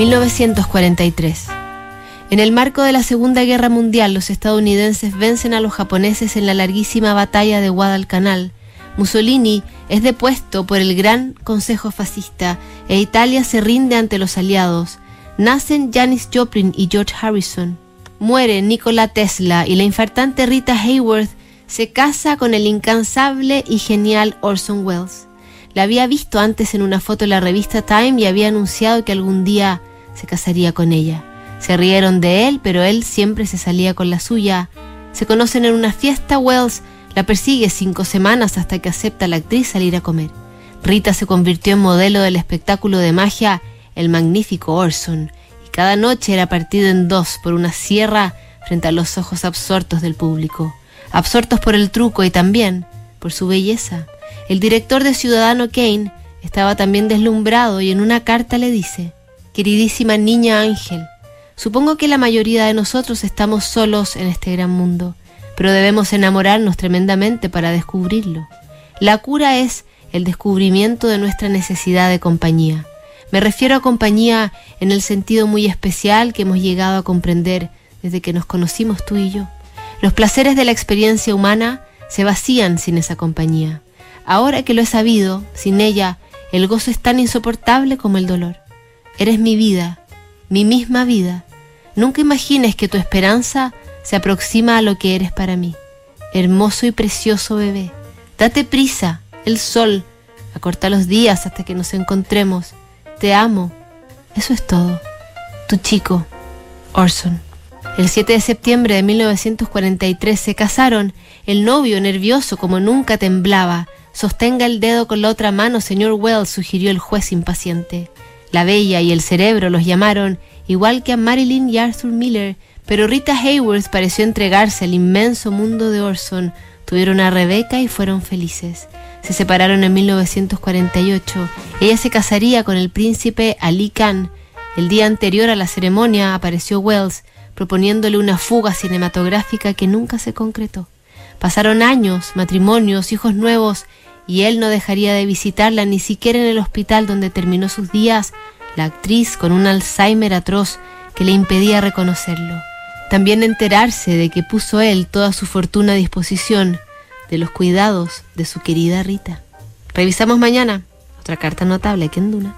1943. En el marco de la Segunda Guerra Mundial, los estadounidenses vencen a los japoneses en la larguísima batalla de Guadalcanal. Mussolini es depuesto por el Gran Consejo Fascista e Italia se rinde ante los aliados. Nacen Janis Joplin y George Harrison. Muere Nikola Tesla y la infartante Rita Hayworth se casa con el incansable y genial Orson Welles. La había visto antes en una foto en la revista Time y había anunciado que algún día se casaría con ella. Se rieron de él, pero él siempre se salía con la suya. Se conocen en una fiesta, Wells la persigue cinco semanas hasta que acepta a la actriz salir a comer. Rita se convirtió en modelo del espectáculo de magia El Magnífico Orson, y cada noche era partido en dos por una sierra frente a los ojos absortos del público, absortos por el truco y también por su belleza. El director de Ciudadano Kane estaba también deslumbrado y en una carta le dice, Queridísima niña Ángel, supongo que la mayoría de nosotros estamos solos en este gran mundo, pero debemos enamorarnos tremendamente para descubrirlo. La cura es el descubrimiento de nuestra necesidad de compañía. Me refiero a compañía en el sentido muy especial que hemos llegado a comprender desde que nos conocimos tú y yo. Los placeres de la experiencia humana se vacían sin esa compañía. Ahora que lo he sabido, sin ella, el gozo es tan insoportable como el dolor. Eres mi vida, mi misma vida. Nunca imagines que tu esperanza se aproxima a lo que eres para mí. Hermoso y precioso bebé. Date prisa, el sol. Acorta los días hasta que nos encontremos. Te amo. Eso es todo. Tu chico, Orson. El 7 de septiembre de 1943 se casaron. El novio, nervioso como nunca, temblaba. Sostenga el dedo con la otra mano, señor Wells, sugirió el juez impaciente. La Bella y el Cerebro los llamaron, igual que a Marilyn y Arthur Miller, pero Rita Hayworth pareció entregarse al inmenso mundo de Orson. Tuvieron a Rebecca y fueron felices. Se separaron en 1948. Ella se casaría con el príncipe Ali Khan. El día anterior a la ceremonia apareció Wells proponiéndole una fuga cinematográfica que nunca se concretó. Pasaron años, matrimonios, hijos nuevos y él no dejaría de visitarla ni siquiera en el hospital donde terminó sus días la actriz con un Alzheimer atroz que le impedía reconocerlo. También enterarse de que puso él toda su fortuna a disposición de los cuidados de su querida Rita. Revisamos mañana otra carta notable que en Duna.